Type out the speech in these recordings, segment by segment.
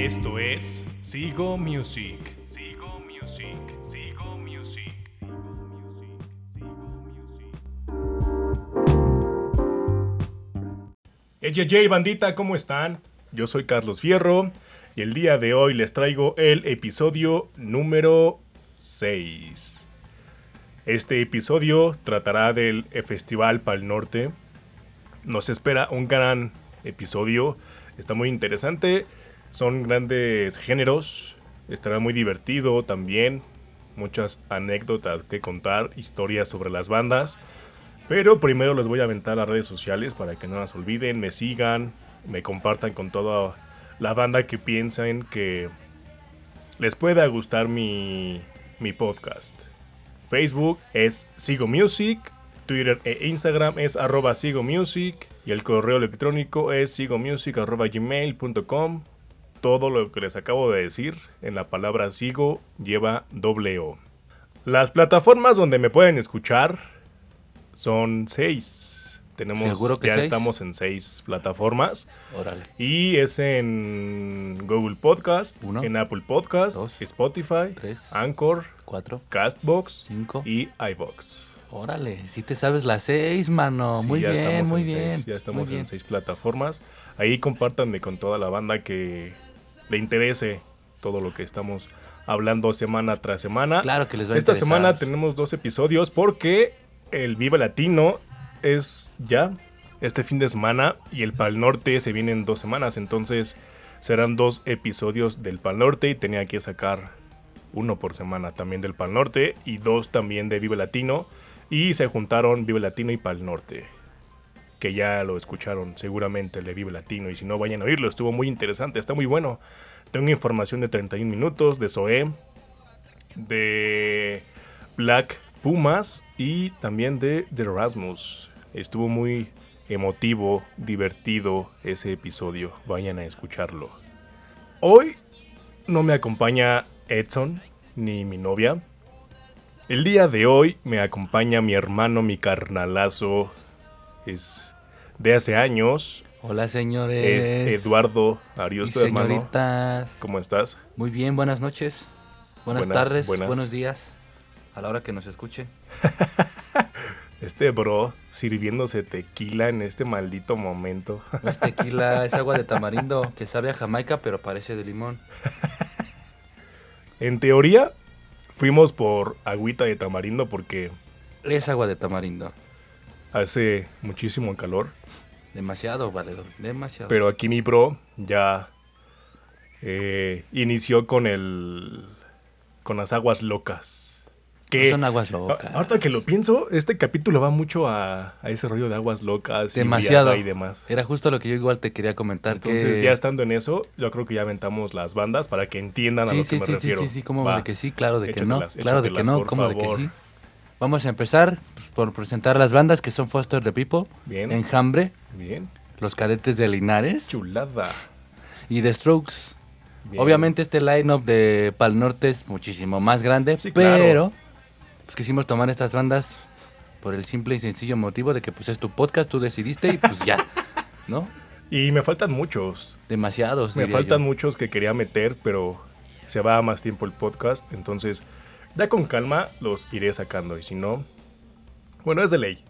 Esto es Sigo Music. Sigo Music. Sigo Music. Hey, bandita, ¿cómo están? Yo soy Carlos Fierro y el día de hoy les traigo el episodio número 6. Este episodio tratará del Festival Pal Norte. Nos espera un gran episodio, está muy interesante, son grandes géneros, estará muy divertido también, muchas anécdotas que contar, historias sobre las bandas. Pero primero les voy a aventar las redes sociales para que no las olviden, me sigan, me compartan con toda la banda que piensen que les pueda gustar mi, mi podcast. Facebook es Sigo Music, Twitter e Instagram es arroba Sigo Music y el correo electrónico es sigomusic.gmail.com. Todo lo que les acabo de decir en la palabra sigo lleva doble O. Las plataformas donde me pueden escuchar son seis. Tenemos, ¿Seguro que ya seis? estamos en seis plataformas. Órale. Y es en Google Podcast, Uno. en Apple Podcast, Dos. Spotify, Tres. Anchor, Cuatro. Castbox Cinco. y iBox. Órale, si te sabes las seis, mano. Sí, muy bien, muy en bien. seis, ya estamos muy bien. en seis plataformas. Ahí compártanme con toda la banda que le interese todo lo que estamos hablando semana tras semana. Claro que les va a Esta interesar. semana tenemos dos episodios porque el Viva Latino es ya este fin de semana y el Pal Norte se viene en dos semanas. Entonces serán dos episodios del Pal Norte y tenía que sacar uno por semana también del Pal Norte y dos también de Vive Latino. Y se juntaron Vive Latino y Pal Norte. Que ya lo escucharon seguramente el de Vive Latino. Y si no, vayan a oírlo. Estuvo muy interesante, está muy bueno. Tengo información de 31 minutos de Zoé, de Black Pumas y también de The Rasmus. Estuvo muy emotivo, divertido ese episodio. Vayan a escucharlo. Hoy no me acompaña Edson ni mi novia. El día de hoy me acompaña mi hermano, mi carnalazo. Es de hace años. Hola, señores. Es Eduardo y Arios, tu hermano. señoritas. ¿Cómo estás? Muy bien, buenas noches. Buenas, Buenas, tardes, buenas. buenos días. A la hora que nos escuchen. Este bro sirviéndose tequila en este maldito momento. No es tequila, es agua de tamarindo que sabe a Jamaica, pero parece de limón. En teoría, fuimos por agüita de tamarindo porque Es agua de tamarindo. Hace muchísimo calor. Demasiado, valedor. Demasiado. Pero aquí mi bro ya eh, inició con el. con las aguas locas. No Que, son aguas locas. ahorita que lo pienso, este capítulo va mucho a, a ese rollo de aguas locas y Demasiado. Y demás. Era justo lo que yo igual te quería comentar. Entonces, que... ya estando en eso, yo creo que ya aventamos las bandas para que entiendan a lo sí, que me sí, sí, refiero. sí, sí, como Va. de que sí, claro de que no, claro de que no, como de que sí. Vamos a empezar pues, por presentar las bandas que son Foster the People, Bien. Enjambre, Bien. Los Cadetes de Linares Chulada. y The Strokes. Bien. Obviamente este line-up de Pal Norte es muchísimo más grande, Sí, claro. pero pues quisimos tomar estas bandas por el simple y sencillo motivo de que pues es tu podcast, tú decidiste y pues ya, ¿no? Y me faltan muchos. Demasiados, Me faltan yo. muchos que quería meter, pero se va más tiempo el podcast. Entonces, ya con calma los iré sacando. Y si no, bueno, es de ley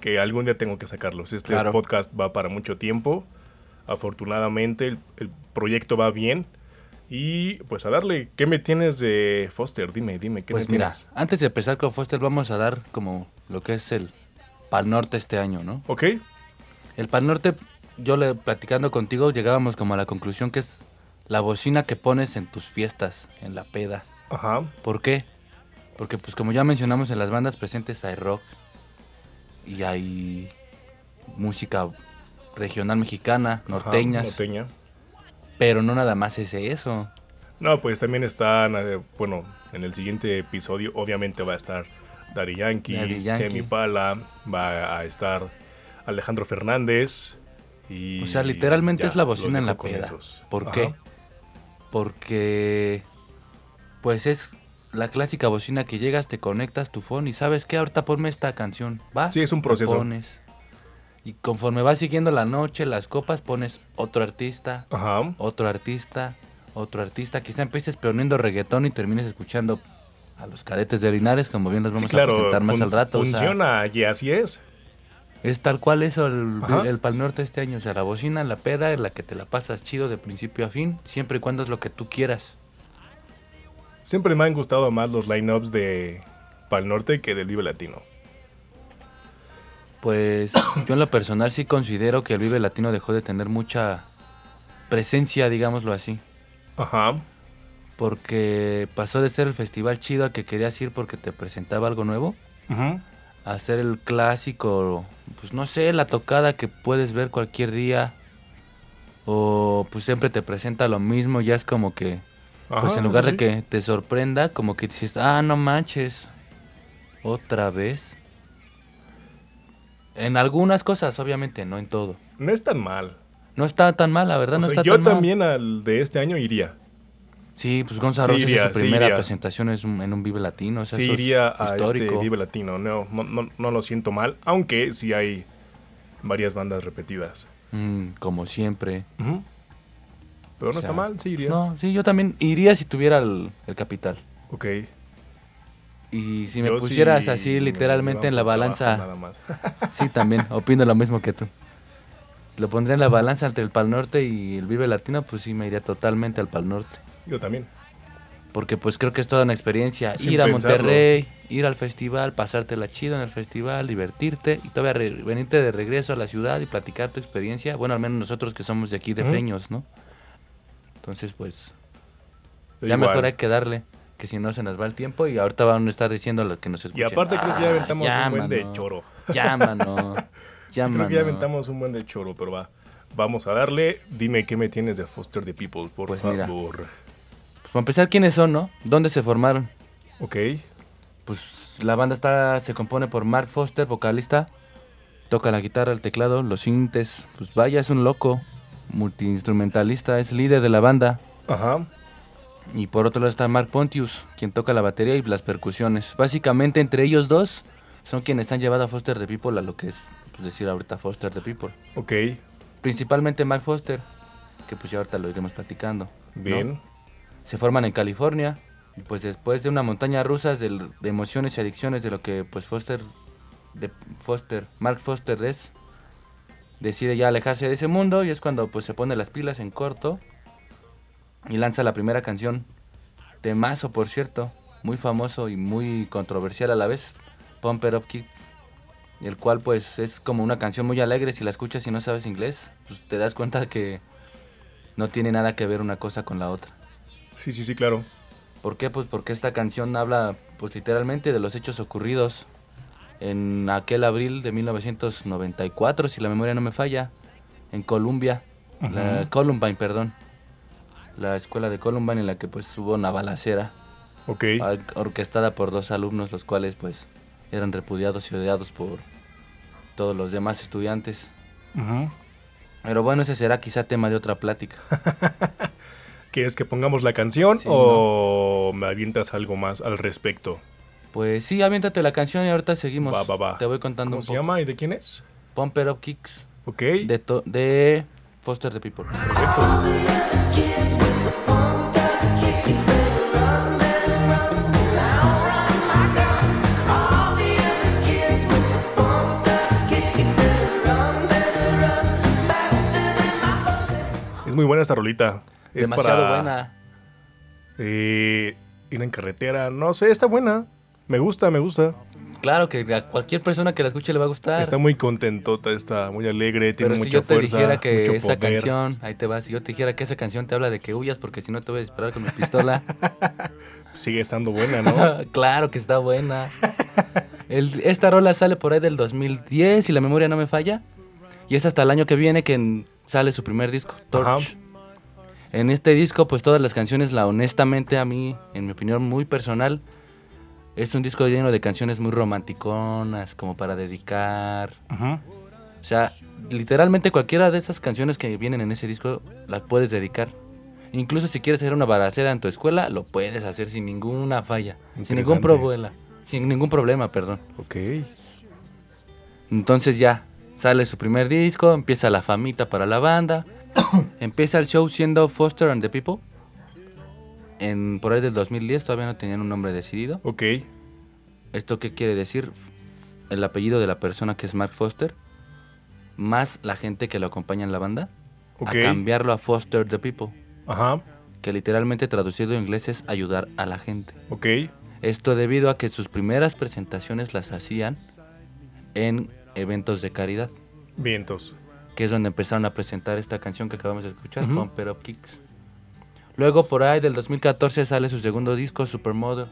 que algún día tengo que sacarlos. Este Claro. podcast va para mucho tiempo. Afortunadamente, el, el proyecto va bien. Y pues a darle, ¿qué me tienes de Foster? Dime, dime, ¿qué Pues me mira, tienes? antes de empezar con Foster vamos a dar como lo que es el Pal Norte este año, ¿no? Ok, El Pal Norte, yo le, platicando contigo, llegábamos como a la conclusión que es la bocina que pones en tus fiestas, en la peda. ajá. ¿Por qué? Porque pues como ya mencionamos en las bandas presentes hay rock y hay música regional mexicana, ajá, norteñas, norteña. pero no nada más es eso. No, pues también están, eh, bueno, en el siguiente episodio obviamente va a estar Daddy Yankee, Daddy Yankee. Temi Pala, va a estar Alejandro Fernández y... O sea, literalmente ya, es la bocina en la peda. esos. ¿Por Ajá. qué? Porque pues es la clásica bocina que llegas, te conectas tu phone y sabes que ahorita ponme esta canción, ¿va? Sí, es un proceso. pones. Y conforme vas siguiendo la noche, las copas, pones otro artista, Ajá. otro artista, otro artista. Quizá empieces poniendo reggaetón y termines escuchando a los cadetes de Linares, como bien los vamos Sí, claro, a presentar más al rato. o sea, Funciona y así es. es tal cual eso el, el Pal Norte este año. O sea, la bocina, la peda, en la que te la pasas chido de principio a fin, siempre y cuando es lo que tú quieras. Siempre me han gustado más los lineups de Pal Norte que del Vive Latino. Pues yo en lo personal sí considero que el Vive Latino dejó de tener mucha presencia, digámoslo así. Ajá. Porque pasó de ser el festival chido a que querías ir porque te presentaba algo nuevo. Ujú. a ser el clásico, pues no sé, la tocada que puedes ver cualquier día. O pues siempre te presenta lo mismo, ya es como que, pues en lugar de que te sorprenda, como que dices, ah, no manches, otra vez. En algunas cosas, obviamente, no en todo. No es tan mal. No está tan mal, la verdad, O no sea, está yo tan mal. también al de este año iría. Sí, pues Gonzalo Sí iría, es su primera presentación es un- en un Vive Latino, o sea, sí eso es iría a histórico. este Vive Latino. No, no, no, no lo siento mal, aunque sí hay varias bandas repetidas. Mm, como siempre. Ujú. Pero no O está mal, sí iría. No, sí, yo también iría si tuviera el, el capital. Ok. Y si me Yo pusieras sí así me literalmente en la balanza, Nada más. sí, también, opino lo mismo que tú. Lo pondría en la balanza entre el Pal Norte y el Vive Latino, pues sí me iría totalmente al Pal Norte. Yo también. Porque pues creo que es toda una experiencia. Sin ir a pensarlo. Monterrey, ir al festival, pasártela chido en el festival, divertirte y todavía venirte de regreso a la ciudad y platicar tu experiencia. Bueno, al menos nosotros que somos de aquí de. Feños, ¿no? Entonces, pues, ya igual. mejor hay que darle, que si no se nos va el tiempo y ahorita van a estar diciendo lo que nos Y escuchen. aparte creo que ya "Ah, aventamos un buen de choro. Ya, mano. Ya, Creo que ya mano". aventamos un buen de choro, pero va. Vamos a darle. Dime qué me tienes de Foster the People, por Pues mira. favor. Pues para empezar, ¿quiénes son, no? ¿Dónde se formaron? Ok. Pues la banda está se compone por Mark Foster, vocalista. Toca la guitarra, el teclado, los sintes. Pues vaya, es un loco. Multiinstrumentalista, es líder de la banda. Ajá. Y por otro lado está Mark Pontius, quien toca la batería y las percusiones. Básicamente entre ellos dos son quienes han llevado a Foster the People a lo que es, pues decir ahorita Foster the People. Ok. Principalmente Mark Foster, que pues ya ahorita lo iremos platicando. ¿no? Bien. Se forman en California. Y pues después de una montaña rusa de, de emociones y adicciones de lo que pues Foster, de Foster, Mark Foster es, decide ya alejarse de ese mundo y es cuando pues se pone las pilas en corto y lanza la primera canción, temazo por cierto, muy famoso y muy controversial a la vez, Pump It Up Kids, el cual pues es como una canción muy alegre, si la escuchas y no sabes inglés, pues te das cuenta que no tiene nada que ver una cosa con la otra. Sí, sí, sí, claro. ¿Por qué? Pues porque esta canción habla pues literalmente de los hechos ocurridos en aquel abril de 1994, si la memoria no me falla, en Columbia, la. Columbine, perdón. La escuela de Columbine en la que pues hubo una balacera Ok. or- orquestada por dos alumnos los cuales pues eran repudiados y odiados por todos los demás estudiantes. Pero bueno, ese será quizá tema de otra plática. ¿Quieres que pongamos la canción Sí, o me avientas algo más al respecto? Pues sí, aviéntate la canción y ahorita seguimos. Va, va, va. Te voy contando ¿Cómo un se poco. llama y de quién es? Pump It Up Kicks. Ok. de, to- de Foster the People. Perfecto. Es muy buena esta rolita. Es Demasiado para, buena. eh, ir en carretera. No sé, está buena. Me gusta, me gusta. Claro que a cualquier persona que la escuche le va a gustar. Está muy contentota, está muy alegre, tiene Pero si mucha yo te fuerza, dijera que esa poder. canción, ahí te vas, si yo te dijera que esa canción te habla de que huyas porque si no te voy a disparar con mi pistola. sigue estando buena, ¿no? claro que está buena. El- esta rola sale por ahí del 2010, si la memoria no me falla. Y es hasta el año que viene que sale su primer disco, Torch. Ajá. En este disco, pues todas las canciones, la honestamente a mí, en mi opinión muy personal, es un disco lleno de canciones muy romanticonas, como para dedicar. O sea, literalmente cualquiera de esas canciones que vienen en ese disco las puedes dedicar. Incluso si quieres hacer una balacera en tu escuela, lo puedes hacer sin ninguna falla, sin ningún problema, sin ningún problema, perdón. Ok. Entonces ya sale su primer disco, empieza la famita para la banda, empieza el show siendo Foster and the People en por ahí del 2010 todavía no tenían un nombre decidido. Ok. ¿Esto qué quiere decir? El apellido de la persona que es Mark Foster, más la gente que lo acompaña en la banda, a cambiarlo a Foster the People, Ajá. que literalmente traducido en inglés es ayudar a la gente. Ok. Esto debido a que sus primeras presentaciones las hacían en eventos de caridad, Vientos. que es donde empezaron a presentar esta canción que acabamos de escuchar, Ujú. Pump It Up Kicks. Luego por ahí del 2014 sale su segundo disco, Supermodel,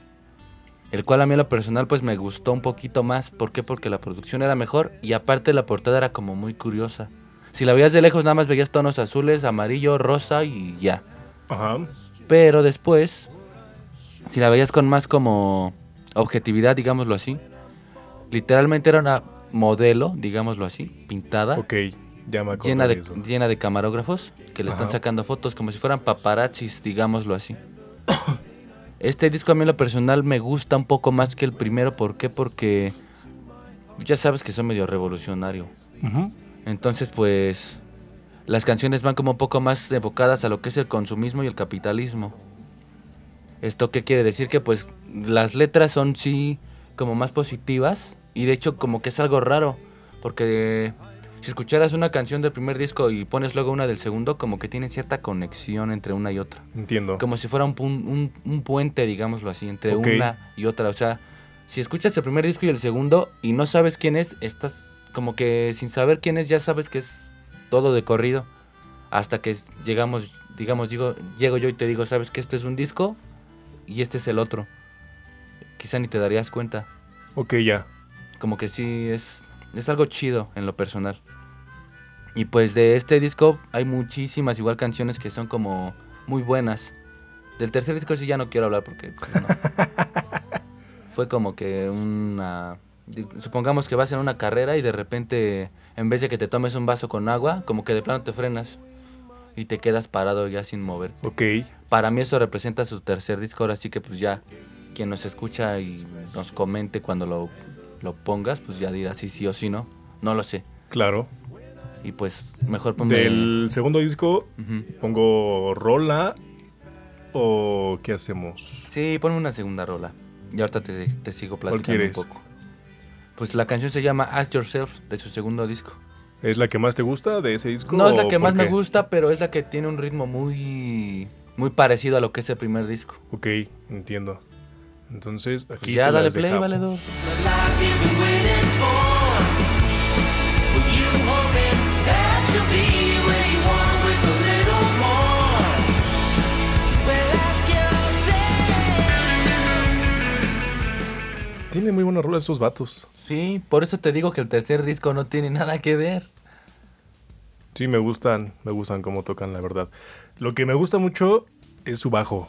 el cual a mí en lo personal pues me gustó un poquito más. ¿Por qué? Porque la producción era mejor y aparte la portada era como muy curiosa. Si la veías de lejos nada más veías tonos azules, amarillo, rosa y ya. Ajá. Pero después, si la veías con más como objetividad, digámoslo así, literalmente era una modelo, digámoslo así, pintada, Ok. Llena, de, llena de camarógrafos que le están sacando fotos como si fueran paparazzis, digámoslo así. Este disco a mí en lo personal me gusta un poco más que el primero, ¿por qué? Porque ya sabes que soy medio revolucionario. Entonces, pues, las canciones van como un poco más evocadas a lo que es el consumismo y el capitalismo. ¿Esto qué quiere decir? Que pues las letras son sí como más positivas y de hecho como que es algo raro, porque si escucharas una canción del primer disco y pones luego una del segundo, como que tienen cierta conexión entre una y otra. Entiendo. Como si fuera un, un- un puente, digámoslo así, entre una y otra. O sea, si escuchas el primer disco y el segundo y no sabes quién es, estás como que sin saber quién es, ya sabes que es todo de corrido. Hasta que llegamos, digamos, digo, llego yo y te digo, sabes que este es un disco y este es el otro. Quizá ni te darías cuenta. Ok, ya. Como que sí, es, es algo chido en lo personal. Y pues de este disco hay muchísimas igual canciones que son como muy buenas. Del tercer disco sí ya no quiero hablar porque pues, no. fue como que una... Supongamos que vas en una carrera y de repente en vez de que te tomes un vaso con agua, como que de plano te frenas y te quedas parado ya sin moverte. Ok. Para mí eso representa su tercer disco, ahora sí que pues ya quien nos escucha y nos comente cuando lo, lo pongas, pues ya dirá si sí o sí no. No lo sé. Claro. Y pues mejor ponme... Del segundo disco, pongo rola o qué hacemos. Sí, ponme una segunda rola. Y ahorita te, te sigo platicando un quieres? poco. Pues la canción se llama Ask Yourself de su segundo disco. ¿Es la que más te gusta de ese disco? No es la que más me gusta, pero es la que tiene un ritmo muy muy parecido a lo que es el primer disco. Ok, entiendo. Entonces, aquí Pues ya se dale las play, dejamos. valedor. Tiene muy buena rola esos vatos. Sí, por eso te digo que el tercer disco no tiene nada que ver. Sí, me gustan, me gustan cómo tocan, la verdad. Lo que me gusta mucho es su bajo,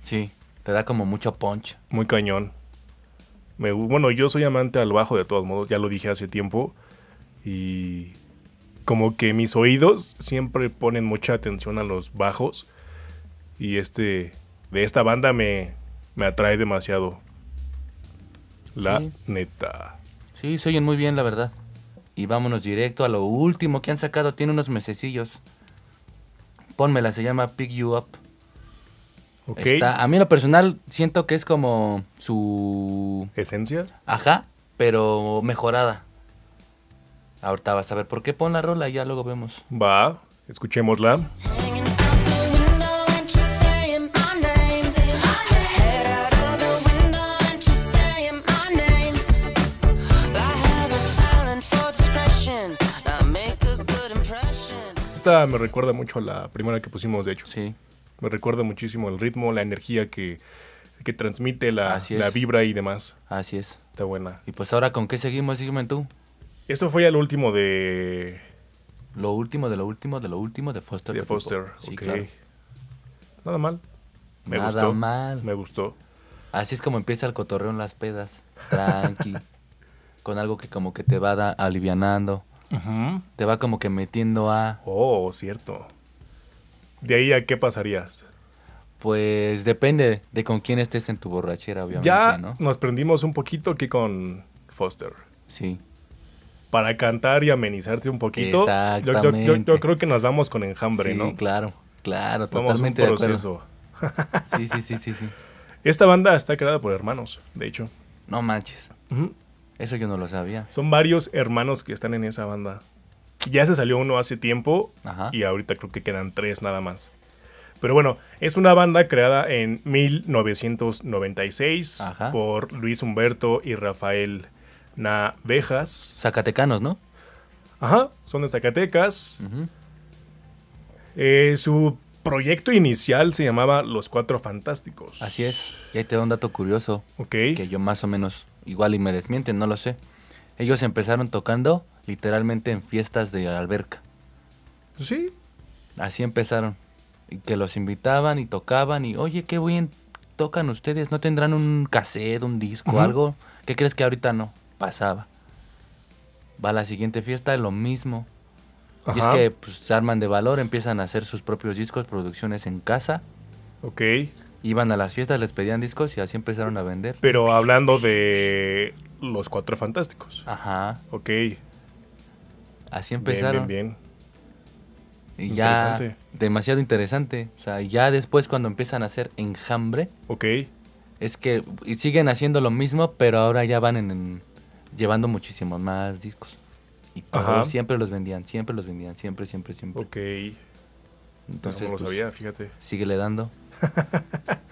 Sí, te da como mucho punch. muy cañón. Me, bueno, yo soy amante al bajo de todos modos, ya lo dije hace tiempo. Y como que mis oídos siempre ponen mucha atención a los bajos. Y este, de esta banda me, me atrae demasiado. La Sí. neta. Sí, se oyen muy bien, la verdad. Y vámonos directo a lo último que han sacado. Tiene unos mesecillos. Pónmela, se llama Pick You Up. Ok. Está, a mí en lo personal siento que es como su... Esencia. Ajá, pero mejorada. Ahorita vas a ver por qué pon la rola y ya luego vemos. Va, escuchémosla. Esta me recuerda mucho a la primera que pusimos, de hecho. Sí, Me recuerda muchísimo el ritmo, la energía que, que transmite, la, la vibra y demás. así es. Está buena. Y pues ahora, ¿con qué seguimos? Sígueme tú. Esto fue ya lo último de, Lo último de lo último de lo último de Foster. de. Foster. Sí, ok. claro. Nada mal. Me Nada gustó. mal. Me gustó. Así es como empieza el cotorreo en las pedas. Tranqui. con algo que como que te va Te va como que metiendo a... Oh, cierto. De ahí a qué pasarías. Pues depende de con quién estés en tu borrachera, obviamente, ya ¿no? nos prendimos un poquito que con Foster. Sí. Para cantar y amenizarte un poquito. yo- yo- Yo, yo Exactamente. creo que nos vamos con enjambre, sí, ¿no? claro. Claro, Vamos totalmente un de acuerdo. proceso. Sí, sí, sí, sí, sí. Esta banda está creada por hermanos, de hecho. No manches. Ujú. Eso yo no lo sabía. Son varios hermanos que están en esa banda. Ya se salió uno hace tiempo Ajá. y ahorita creo que quedan tres nada más. Pero bueno, es una banda creada en 1996 Ajá. por Luis Humberto y Rafael Navejas. Zacatecanos, ¿no? Ajá, son de Zacatecas. Eh, su proyecto inicial se llamaba Los Cuatro Fantásticos. Así es. Y ahí te da un dato curioso Ok. que yo más o menos, igual y me desmienten, no lo sé. Ellos empezaron tocando literalmente en fiestas de alberca. Sí. Así empezaron. Y que los invitaban y tocaban y, oye, qué bien tocan ustedes. ¿No tendrán un cassette, un disco, algo? ¿Qué crees que ahorita no? Pasaba. Va a la siguiente fiesta, lo mismo. Y es que pues, se arman de valor, empiezan a hacer sus propios discos, producciones en casa. Ok. Iban a las fiestas, les pedían discos y así empezaron a vender. Pero hablando de Los Cuatro Fantásticos. Ajá, Ok. así Bien, empezaron. bien, bien. Y ya Interesante. demasiado interesante. O sea, ya después cuando empiezan a hacer enjambre, Ok. es que y siguen haciendo lo mismo, pero ahora ya van en, en- llevando muchísimos más discos. Y todos siempre los vendían, siempre los vendían, siempre, siempre, siempre. Ok. Entonces, no lo pues, sabía, fíjate. síguele dando.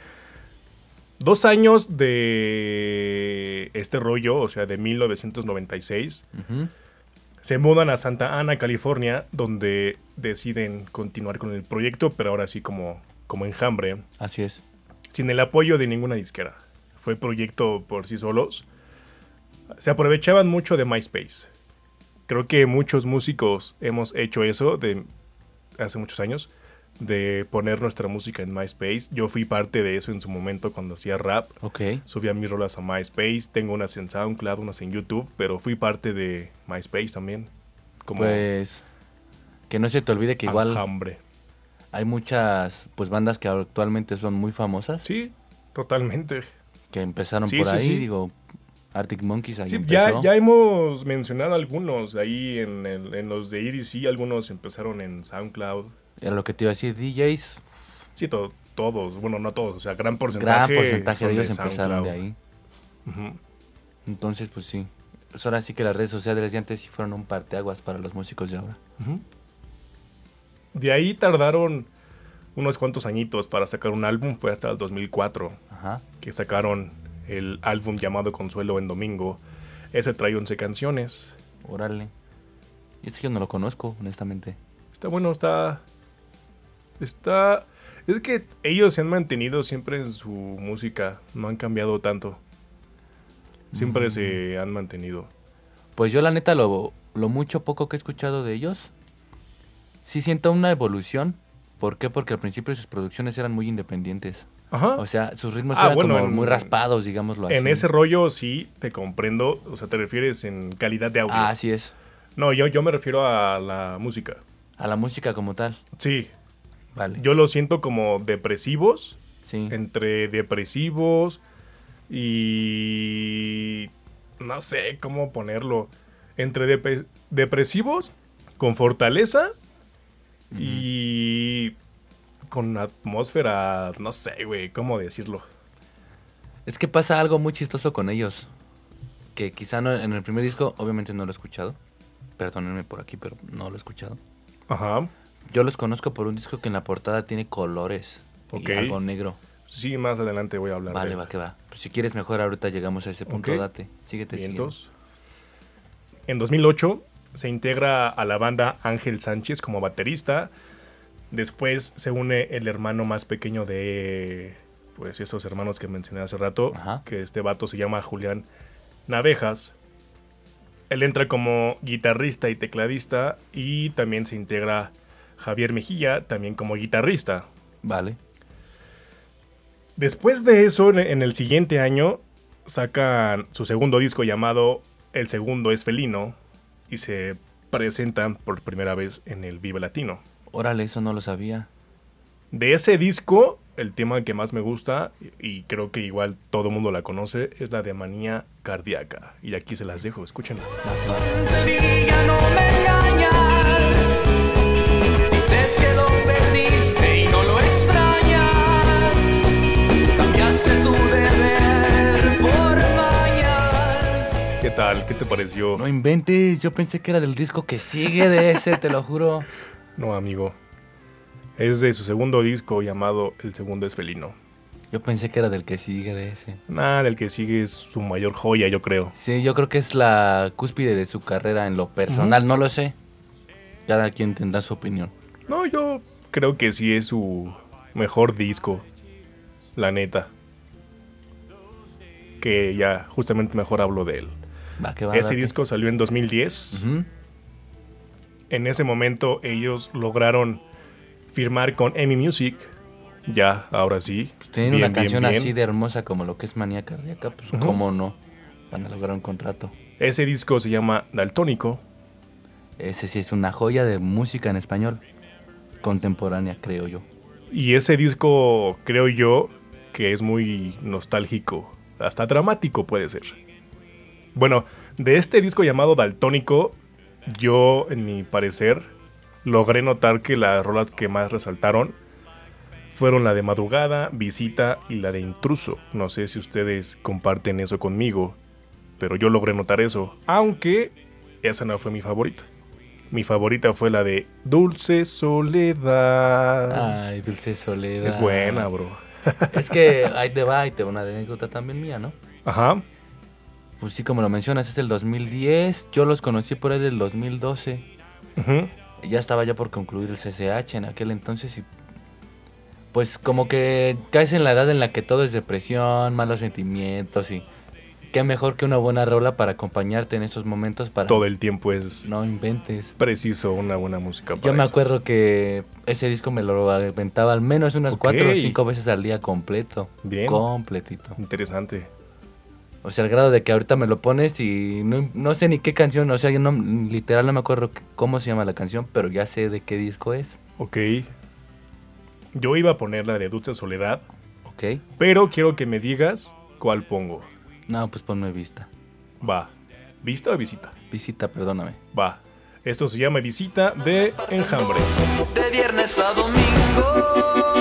Dos años de este rollo, o sea, de 1996, Ujú. se mudan a Santa Ana, California, donde deciden continuar con el proyecto, pero ahora sí como, como enjambre, Así es. sin el apoyo de ninguna disquera. Fue proyecto por sí solos. Se aprovechaban mucho de MySpace. Creo que muchos músicos hemos hecho eso de hace muchos años, de poner nuestra música en MySpace. Yo fui parte de eso en su momento cuando hacía rap. Ok. Subía mis rolas a MySpace, tengo unas en SoundCloud, unas en YouTube, pero fui parte de MySpace también. Como Pues que no se te olvide que igual enjambre. hay muchas pues bandas que actualmente son muy famosas Sí, totalmente. que empezaron Sí, por sí, ahí, sí. digo Arctic Monkeys ahí Sí, empezó. ya, ya hemos mencionado algunos ahí en, el- en los de EDC, algunos empezaron en SoundCloud. Era lo que te iba a decir, DJs, Sí, to- todos, bueno, no todos, o sea, gran porcentaje. gran porcentaje de ellos empezaron de ahí. Entonces, pues sí. Pues ahora sí que las redes sociales de antes sí fueron un parteaguas para los músicos de ahora. De ahí tardaron unos cuantos añitos para sacar un álbum, fue hasta el 2004 Ajá. que sacaron el álbum llamado Consuelo en Domingo. Ese trae 11 canciones. Órale. Y este yo no lo conozco, honestamente. Está bueno, está. Está. Es que ellos se han mantenido siempre en su música. No han cambiado tanto. Siempre Mm. se han mantenido. Pues yo la neta lo, lo mucho poco que he escuchado de ellos, sí siento una evolución. ¿Por qué? Porque al principio sus producciones eran muy independientes. Ajá. O sea, sus ritmos Ah, eran bueno, como en- muy raspados, digámoslo así. en ese rollo sí te comprendo. O sea, te refieres en calidad de audio. Ah, así es. No, yo, yo me refiero a la música. A la música como tal. Sí. Vale. Yo lo siento como depresivos. sí. Entre depresivos y. No sé cómo ponerlo. Entre dep- depresivos, con fortaleza y. Con atmósfera. No sé, güey, cómo decirlo. Es que pasa algo muy chistoso con ellos. Que quizá no, en el primer disco, obviamente no lo he escuchado. Perdónenme por aquí, pero no lo he escuchado. Ajá. Yo los conozco por un disco que en la portada tiene colores. Ok. Y algo negro. Sí, más adelante voy a hablar Vale, de va que va. Pues si quieres mejor ahorita llegamos a ese punto, Ok. date. Síguete, vientos. En 2008 se integra a la banda Ángel Sánchez como baterista. Después se une el hermano más pequeño de pues esos hermanos que mencioné hace rato, Ajá. que este vato se llama Julián Navejas. Él entra como guitarrista y tecladista y también se integra Javier Mejía, también como guitarrista. Vale. Después de eso, en- el siguiente año, sacan su segundo disco llamado El segundo es felino y se presentan por primera vez en el Vive Latino. Órale, eso no lo sabía. De ese disco, el tema que más me gusta, y creo que igual todo el mundo la conoce, es la de Manía Cardíaca. Y aquí se las dejo, escúchenla. Amigo. No inventes, yo pensé que era del disco que sigue de ese, te lo juro. No, amigo. Es de su segundo disco llamado El segundo es felino. Yo pensé que era del que sigue de ese. Nada, el que sigue es su mayor joya, yo creo. Sí, yo creo que es la cúspide de su carrera en lo personal, no lo sé. Cada quien tendrá su opinión. No, yo creo que sí es su mejor disco. La neta. Que ya justamente mejor hablo de él. Va, que va. Ese date. disco salió en 2010. Ujú. En ese momento ellos lograron firmar con EMI Music. Ya, ahora sí. Pues tienen Bien, una canción bien. así de hermosa como lo que es Manía Cardíaca, pues Ujú. cómo no. Van a lograr un contrato. Ese disco se llama Daltónico. Ese sí es una joya de música en español. Contemporánea, creo yo. Y ese disco, creo yo, que es muy nostálgico. Hasta dramático puede ser. Bueno, de este disco llamado Daltónico, yo, en mi parecer, logré notar que las rolas que más resaltaron fueron la de Madrugada, Visita y la de Intruso. No sé si ustedes comparten eso conmigo, pero yo logré notar eso. Aunque esa no fue mi favorita. Mi favorita fue la de Dulce Soledad. Ay, Dulce Soledad. Es buena, bro. Es que ahí te va y te va una anécdota también mía, ¿no? Ajá. Pues sí, como lo mencionas, es el 2010. Yo los conocí por ahí del 2012. Ujú. Ya estaba ya por concluir el CCH en aquel entonces y pues como que caes en la edad en la que todo es depresión, malos sentimientos y qué mejor que una buena rola para acompañarte en esos momentos para Todo el tiempo es no inventes. preciso una buena música. Yo para me eso. acuerdo que ese disco me lo aventaba al menos unas cuatro o cinco veces al día completo. Bien. Completito. Interesante. O sea, al grado de que ahorita me lo pones y no, no sé ni qué canción, o sea, yo no, literal no me acuerdo cómo se llama la canción, pero ya sé de qué disco es. Ok. Yo iba a poner la de Dulce Soledad, ¿Ok? pero quiero que me digas cuál pongo. No, pues ponme vista. Va. ¿Vista o visita? Visita, perdóname. Va. Esto se llama Visita de Enjambres. de viernes a domingo.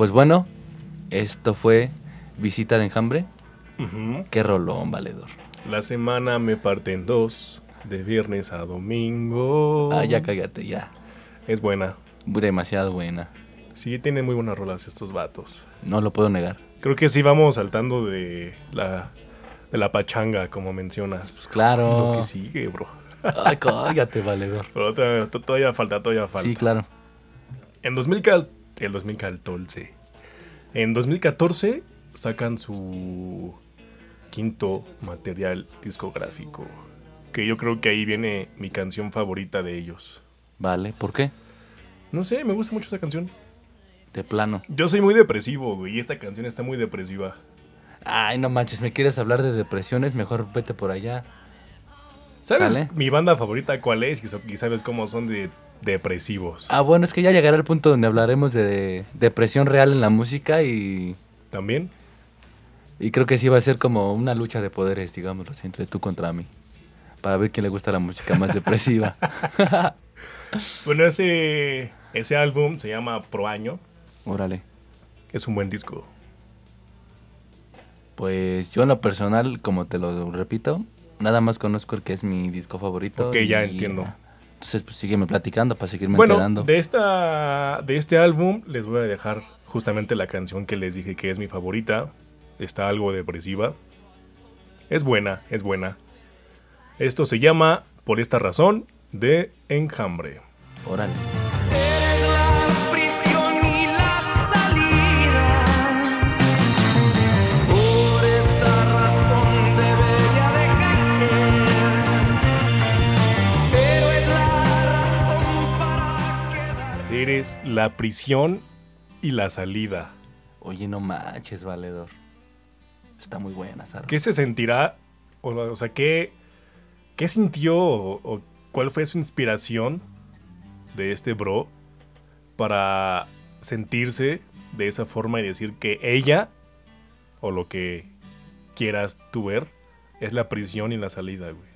Pues bueno, esto fue Visita de Enjambre. Qué rolón, valedor. La semana me parte en dos, de viernes a domingo. Ah, ya cállate, ya. Es buena. Demasiado buena. Sí, tienen muy buenas rolas estos vatos. No lo puedo negar. Creo que sí vamos saltando de la, de la pachanga, como mencionas. Pues Lo claro. que sigue, bro. Ay, cállate, valedor. Pero todavía, to- todavía falta, todavía falta. Sí, claro. En 2000, el 2014. En 2014 sacan su quinto material discográfico. Que yo creo que ahí viene mi canción favorita de ellos. Vale, ¿por qué? No sé, me gusta mucho esa canción. De plano. Yo soy muy depresivo, güey, y esta canción está muy depresiva. Ay, no manches, ¿me quieres hablar de depresiones? Mejor vete por allá. ¿Sabes Sale. mi banda favorita cuál es? Y sabes cómo son de depresivos. Ah, bueno, es que ya llegará el punto donde hablaremos de depresión real en la música y, ¿También? y creo que sí va a ser como una lucha de poderes, digámoslo así, entre tú contra mí. Para ver quién le gusta la música más depresiva. Bueno, ese, ese álbum se llama Pro Año. Órale. Es un buen disco. Pues yo en lo personal, como te lo repito, nada más conozco el que es mi disco favorito. Ok, ya entiendo. Entonces, pues sígueme platicando para seguirme Bueno, enterando. de, esta, de este álbum les voy a dejar justamente la canción que les dije que es mi favorita. Está algo depresiva. Es buena, es buena. Esto se llama Por esta razón de Enjambre. Órale. Eres la prisión y la salida. Oye, no manches, valedor. Está muy buena, Sara. ¿Qué se sentirá? O, o sea, ¿qué, qué sintió o, o cuál fue su inspiración de este bro para sentirse de esa forma y decir que ella, o lo que quieras tú ver, es la prisión y la salida, güey?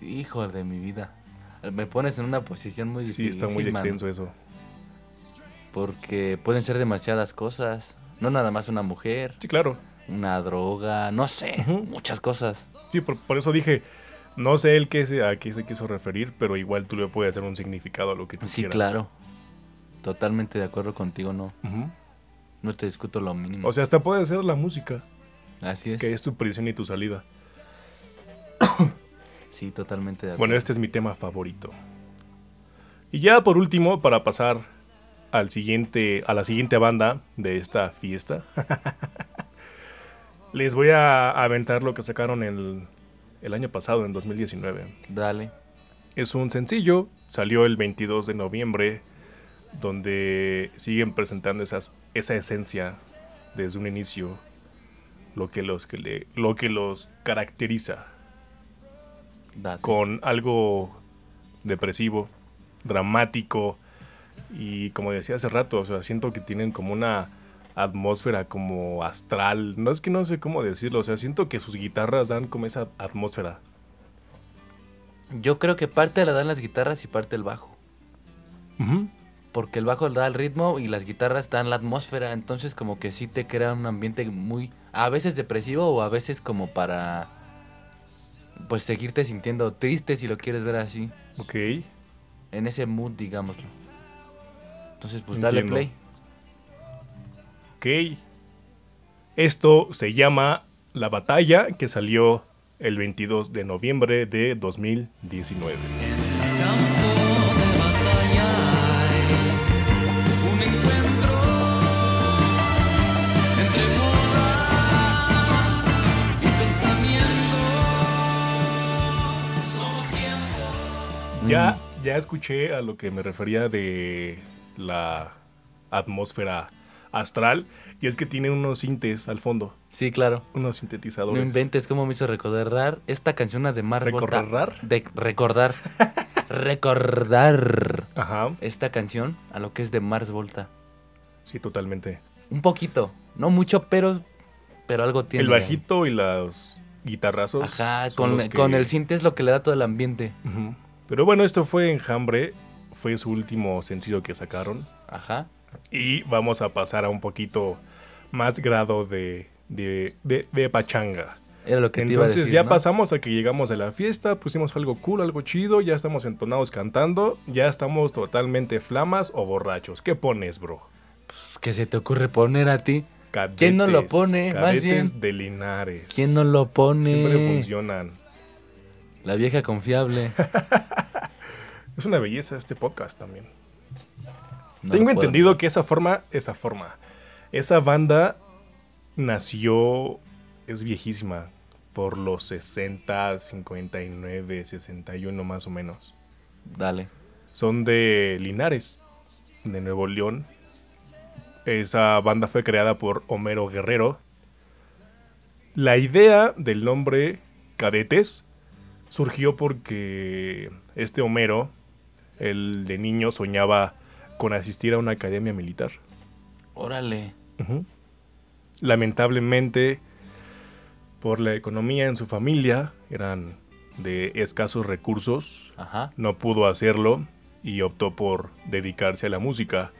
Hijo de mi vida. Me pones en una posición muy Sí, difícil. está muy extenso eso. Porque pueden ser demasiadas cosas. No nada más una mujer, Sí, claro. una droga, no sé, muchas cosas. Sí, por, por eso dije, no sé el qué se, a qué se quiso referir, pero igual tú le puedes hacer un significado a lo que tú Sí, quieras. claro. Totalmente de acuerdo contigo, no. No te discuto lo mínimo. O sea, hasta puede ser la música, Así es. que es tu prisión y tu salida. Sí, totalmente de acuerdo. Bueno, este es mi tema favorito. Y ya por último, para pasar al siguiente, a la siguiente banda de esta fiesta, les voy a aventar lo que sacaron el, el año pasado, en 2019. Dale. Es un sencillo, salió el 22 de noviembre, donde siguen presentando esas, esa esencia desde un inicio, lo que los, que le, lo que los caracteriza Date. con algo depresivo, dramático y como decía hace rato, o sea, siento que tienen como una atmósfera como astral, no es que no sé cómo decirlo, o sea, siento que sus guitarras dan como esa atmósfera. Yo creo que parte la dan las guitarras y parte el bajo. Porque el bajo da el ritmo y las guitarras dan la atmósfera. Entonces como que sí te crea un ambiente muy... A veces depresivo o a veces como para... Pues seguirte sintiendo triste si lo quieres ver así. Ok, En ese mood, digámoslo. Entonces pues dale Entiendo. play. ok. Esto se llama La Batalla, que salió el 22 de noviembre de 2019. Ya, ya escuché a lo que me refería de la atmósfera astral. Y es que tiene unos sintes al fondo, Sí, claro. unos No sintetizadores. inventes cómo me hizo recordar esta canción a de Mars Volta. ¿Recordar? De recordar. recordar. Ajá, Esta canción a lo que es de Mars Volta. sí, totalmente. Un poquito. No mucho, pero, pero algo tiene. El bajito y los guitarrazos. Ajá, con, que- con el synth es lo que le da todo el ambiente. Ujú. Pero bueno, esto fue Enjambre. Fue su último sencillo que sacaron. Ajá. Y vamos a pasar a un poquito más grado de, de, de- de pachanga. Era lo que te iba a Entonces decir, ya ¿no? pasamos a que llegamos de la fiesta, pusimos algo cool, algo chido, ya estamos entonados cantando, ya estamos totalmente flamas o borrachos. ¿Qué pones, bro? Pues, ¿Qué se te ocurre poner a ti? Cadetes, ¿Quién no lo pone? Más cadetes bien. de Linares. ¿Quién no lo pone? Siempre funcionan. La vieja confiable. Es una belleza este podcast también. No Tengo entendido que esa forma, esa forma, esa banda nació, es viejísima, por los 60, 59, 61 más o menos. Dale. Son de Linares, de Nuevo León. Esa banda fue creada por Homero Guerrero. La idea del nombre Cadetes surgió porque este Homero, el de niño, soñaba con asistir a una academia militar. Órale. Lamentablemente, por la economía en su familia, eran de escasos recursos, Ajá. no pudo hacerlo y optó por dedicarse a la música.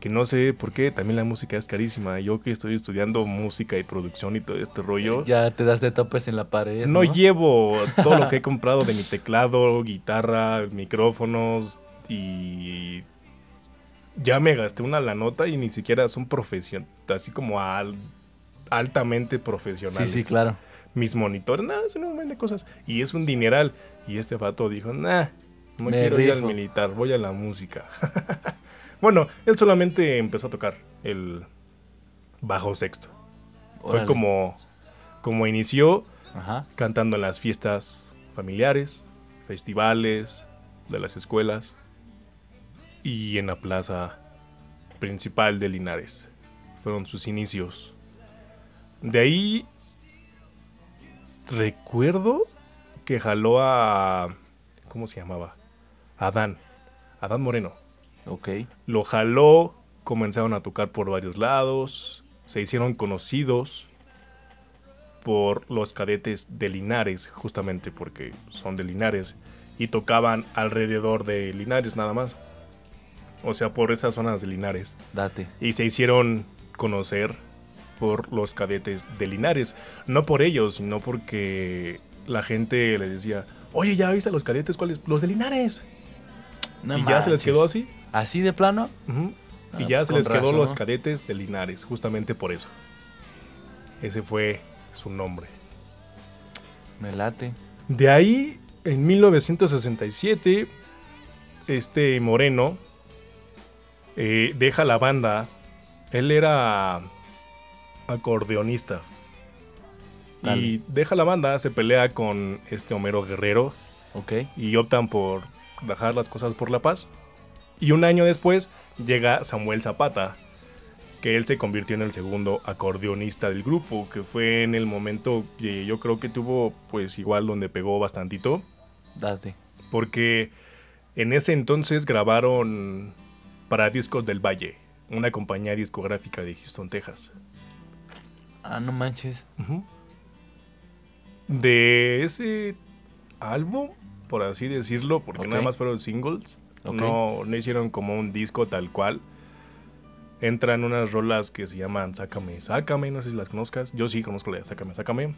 Que no sé por qué, también la música es carísima. Yo que estoy estudiando música y producción y todo este rollo, Ya te das de topes en la pared. no, No, llevo todo lo que he comprado de mi teclado, guitarra, micrófonos y ya me gasté una la nota y ni siquiera son profesión, así como al- altamente Sí, profesionales. sí, claro. Mis monitores, nada, son un montón de cosas. Y es un dineral. Y este vato dijo, nah, no Me quiero ir al rifo". militar, voy a la música. bueno, él solamente empezó a tocar el bajo sexto. Fue como, como inició Ajá. cantando en las fiestas familiares, festivales de las escuelas y en la plaza principal de Linares. Fueron sus inicios. De ahí recuerdo que jaló a... ¿Cómo se llamaba? Adán. Adán Moreno. Ok. Lo jaló, comenzaron a tocar por varios lados, se hicieron conocidos por los cadetes de Linares, justamente porque son de Linares. y tocaban alrededor de Linares nada más. O sea, por esas zonas de Linares. Date. Y se hicieron conocer por los cadetes de Linares. No por ellos, sino porque la gente les decía, oye, ¿ya viste a los cadetes? ¿Cuáles? Los de Linares. No y ya se les quedó así. ¿Así de plano? Ah, y ya pues se les quedó razón. los cadetes de Linares, justamente por eso. Ese fue su nombre. Me late. De ahí, en 1967, este Moreno eh, deja la banda. Él era acordeonista. Dale. Y deja la banda, se pelea con este Homero Guerrero Ok. y optan por dejar las cosas por la paz. Y un año después llega Samuel Zapata, que él se convirtió en el segundo acordeonista del grupo, que fue en el momento que yo creo que tuvo pues igual donde pegó bastantito, Date. porque en ese entonces grabaron para Discos del Valle, una compañía discográfica de Houston, Texas. Ah, no manches. De ese álbum, por así decirlo, porque nada más fueron singles, No, no hicieron como un disco tal cual. Entran unas rolas que se llaman Sácame, Sácame, no sé si las conozcas. Yo sí conozco la de Sácame, Sácame.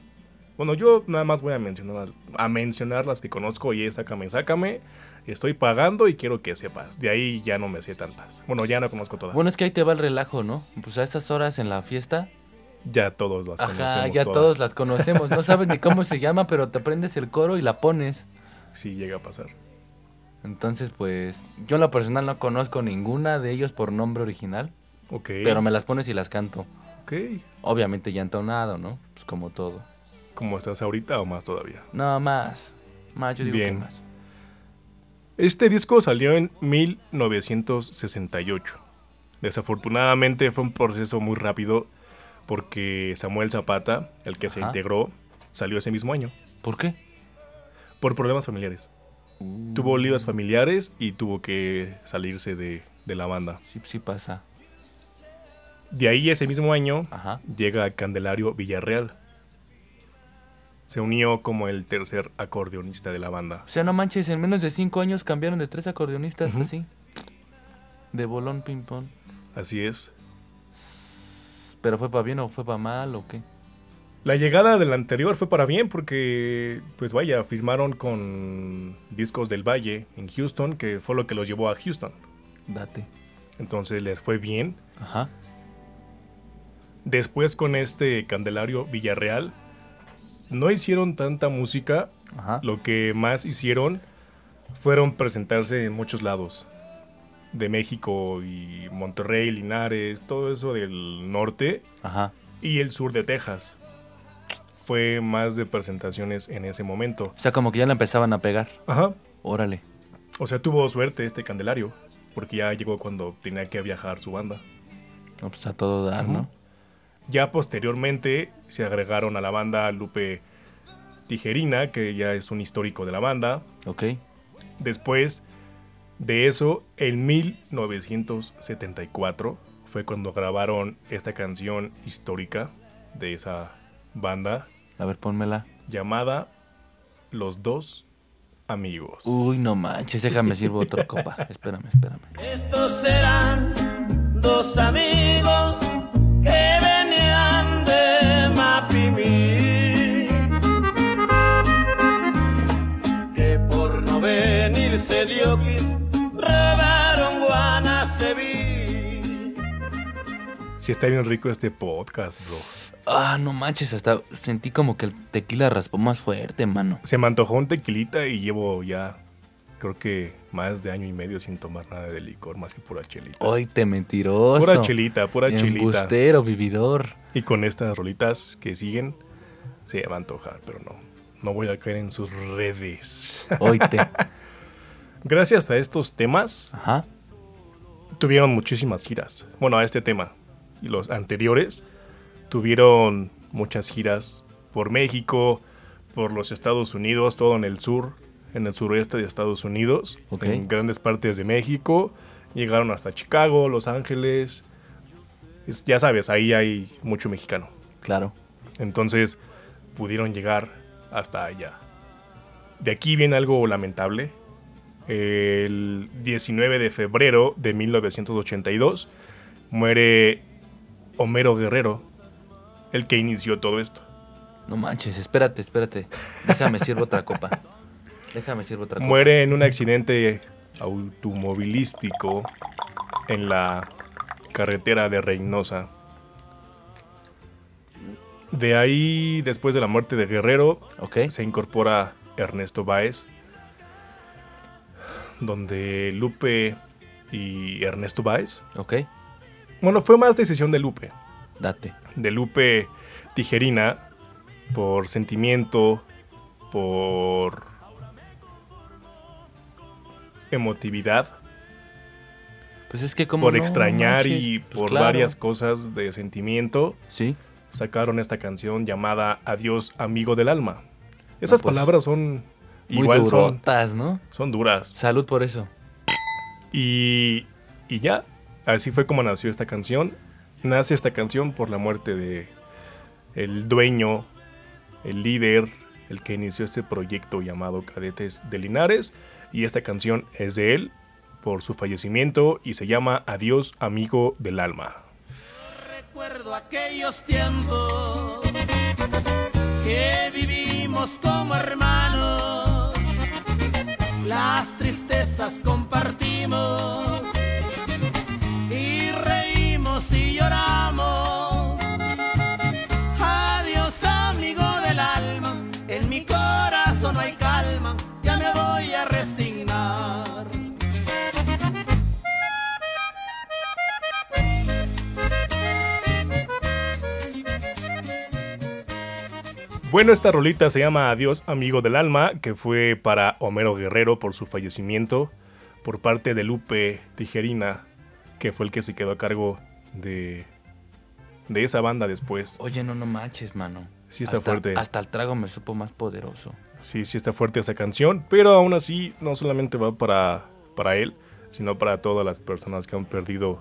Bueno, yo nada más voy a mencionar, a mencionar las que conozco y es Sácame, Sácame. Estoy pagando y quiero que sepas. De ahí ya no me sé tantas. Bueno, ya no conozco todas. Bueno, es que ahí te va el relajo, ¿no? Pues a esas horas en la fiesta. ya todos las Ajá, conocemos. ya todas. todos las conocemos. No sabes ni cómo se llama, pero te aprendes el coro y la pones. Sí, llega a pasar. Entonces, pues, yo en lo personal no conozco ninguna de ellos por nombre original, Ok. pero me las pones y las canto. Ok. Obviamente ya entonado, ¿no? Pues como todo. ¿Cómo estás ahorita o más todavía? No, más. Más, yo digo Bien. que más. Este disco salió en 1968. Desafortunadamente fue un proceso muy rápido porque Samuel Zapata, el que se integró, salió ese mismo año ¿Por qué? por problemas familiares. Uh. Tuvo líos familiares y tuvo que salirse de, de la banda. Sí, sí pasa. De ahí ese mismo año Ajá. llega Candelario Villarreal. Se unió como el tercer acordeonista de la banda. O sea, no manches, en menos de cinco años cambiaron de tres acordeonistas así. De bolón ping pong. Así es. ¿Pero fue para bien o fue para mal o qué? La llegada del anterior fue para bien porque, pues vaya, firmaron con Discos del Valle en Houston, que fue lo que los llevó a Houston. Date. Entonces les fue bien. Ajá. Después con este Candelario Villarreal, no hicieron tanta música. Ajá. Lo que más hicieron fueron presentarse en muchos lados. De México y Monterrey, Linares, todo eso del norte Ajá. y el sur de Texas. Fue más de presentaciones en ese momento. O sea, como que ya la empezaban a pegar. Ajá. Órale. O sea, tuvo suerte este Candelario, porque ya llegó cuando tenía que viajar su banda. No, pues a todo dar. ¿no? Ya posteriormente se agregaron a la banda Lupe Tijerina, que ya es un histórico de la banda. Ok. Después de eso, en 1974 fue cuando grabaron esta canción histórica de esa banda A ver, pónmela. llamada Los Dos Amigos. Uy, no manches, déjame sirvo otra copa. Espérame, espérame. Estos serán dos amigos que venían de Mapimí, que por no venirse diokis robaron Guanaceví. Sí está bien rico este podcast, bro. Ah, no manches, hasta sentí como que el tequila raspó más fuerte, mano. Se me antojó un tequilita y llevo ya, creo que más de año y medio sin tomar nada de licor, más que pura chelita. Hoy te mentiroso. Pura chelita, pura chelita. Embustero, vividor. Y con estas rolitas que siguen, se me va a antojar, pero no. No voy a caer en sus redes. Hoy te. Gracias a estos temas, Ajá. tuvieron muchísimas giras. Bueno, a este tema. Y los anteriores tuvieron muchas giras por México, por los Estados Unidos, todo en el sur, en el suroeste de Estados Unidos, en grandes partes de México. Llegaron hasta Chicago, Los Ángeles. Es- ya sabes, ahí hay mucho mexicano. Claro. Entonces pudieron llegar hasta allá. de aquí viene algo lamentable. El 19 de febrero de 1982 muere Homero Guerrero, el que inició todo esto. No manches, espérate, espérate. Déjame sirvo otra copa. Déjame sirvo otra copa. Muere en un accidente automovilístico en la carretera de Reynosa. De ahí, después de la muerte de Guerrero, Ok. se incorpora Ernesto Báez, donde Lupe y Ernesto Báez, Ok. bueno, fue más decisión de Lupe, Date. de Lupe Tijerina, por sentimiento, por emotividad, Pues es que como. por no extrañar manches, y pues por claro. varias cosas de sentimiento, Sí. sacaron esta canción llamada Adiós amigo del alma. Esas pues, palabras son Muy igual son, ¿no? son duras. Salud por eso. Y, y ya, así fue como nació esta canción. Nace esta canción por la muerte de el dueño, el líder, el que inició este proyecto llamado Cadetes de Linares. Y esta canción es de él por su fallecimiento y se llama Adiós amigo del alma. Recuerdo aquellos tiempos que vivimos como hermanos. Las tristezas compartimos Bueno, esta rolita se llama Adiós amigo del alma, que fue para Homero Guerrero por su fallecimiento, por parte de Lupe Tijerina, que fue el que se quedó a cargo de, de esa banda después. Oye, no, no manches, mano. Sí está Hasta- fuerte. Hasta el trago me supo más poderoso. Sí, sí está fuerte esa canción, pero aún así no solamente va para, para él, sino para todas las personas que han perdido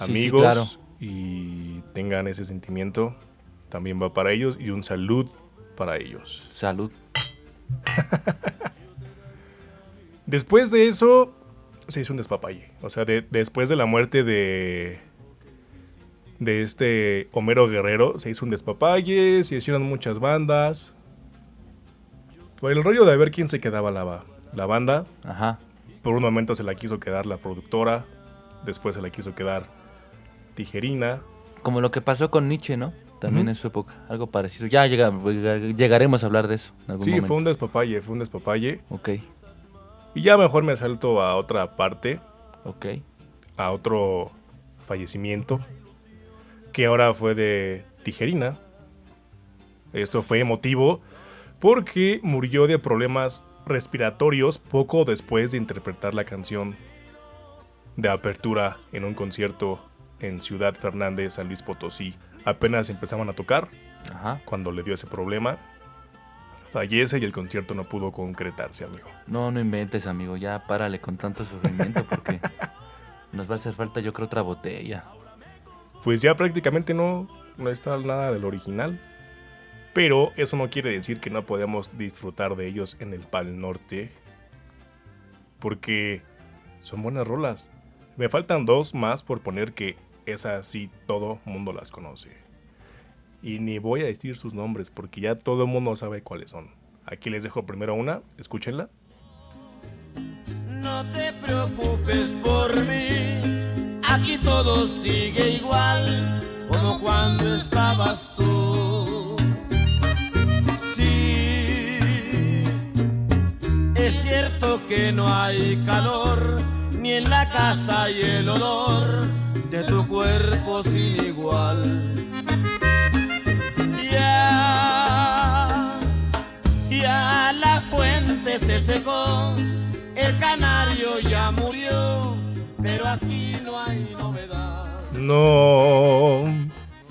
Sí, sí, amigos claro. y tengan ese sentimiento. También va para ellos y un salud para ellos. Salud. Después de eso, se hizo un despapalle. O sea, de- después de la muerte de. de este Homero Guerrero, se hizo un despapalle, se hicieron muchas bandas. Por el rollo de ver quién se quedaba la, la banda. Ajá. Por un momento se la quiso quedar la productora. Después se la quiso quedar Tijerina. Como lo que pasó con Nietzsche, ¿no? También en su época. Algo parecido. Ya llega- llegaremos a hablar de eso en algún Sí, momento. fue un despapalle, fue un despapalle. Ok, Y ya mejor me salto a otra parte. ok. a otro fallecimiento que ahora fue de Tijerina. Esto fue emotivo porque murió de problemas respiratorios poco después de interpretar la canción de apertura en un concierto en Ciudad Fernández, San Luis Potosí. Apenas empezaban a tocar Ajá. cuando le dio ese problema. Fallece y el concierto no pudo concretarse, amigo. No, no inventes, amigo. Ya párale con tanto sufrimiento porque nos va a hacer falta, yo creo, otra botella. pues ya prácticamente no, no está nada del original. Pero eso no quiere decir que no podemos disfrutar de ellos en el Pal Norte. Porque son buenas rolas. Me faltan dos más por poner que esas sí todo mundo las conoce. Y ni voy a decir sus nombres porque ya todo el mundo sabe cuáles son. Aquí les dejo primero una, escúchenla. No te preocupes por mí, aquí todo sigue igual como cuando estabas tú. Sí, es cierto que no hay calor, ni en la casa hay el olor de tu cuerpo sin igual. Ya, ya la fuente se secó, el canario ya murió, pero aquí no hay novedad. No,